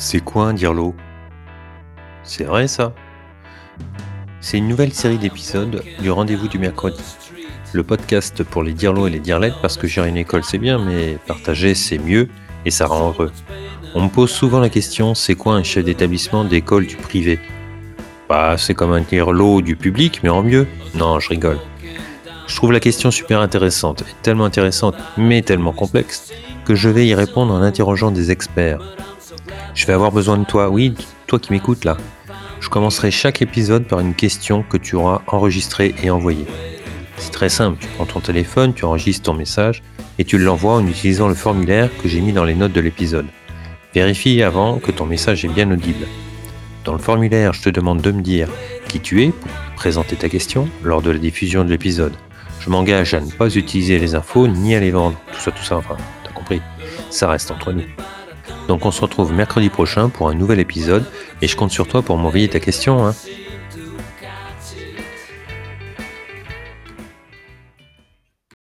C'est quoi un dirlo? C'est vrai ça? C'est une nouvelle série d'épisodes du rendez-vous du mercredi. Le podcast pour les dirlos et les dirlettes parce que gérer une école c'est bien mais partager c'est mieux et ça rend heureux. On me pose souvent la question c'est quoi un chef d'établissement d'école du privé? Bah c'est comme un dirlo du public mais en mieux. Non je rigole. Je trouve la question super intéressante, tellement intéressante mais tellement complexe que je vais y répondre en interrogeant des experts. Je vais avoir besoin de toi, oui, toi qui m'écoutes là. Je commencerai chaque épisode par une question que tu auras enregistrée et envoyée. C'est très simple, tu prends ton téléphone, tu enregistres ton message et tu l'envoies en utilisant le formulaire que j'ai mis dans les notes de l'épisode. Vérifie avant que ton message est bien audible. Dans le formulaire, je te demande de me dire qui tu es pour présenter ta question lors de la diffusion de l'épisode. Je m'engage à ne pas utiliser les infos ni à les vendre. Tout ça, tout ça, enfin, t'as compris. Ça reste entre nous. Donc on se retrouve mercredi prochain pour un nouvel épisode et je compte sur toi pour m'envoyer ta question. Hein.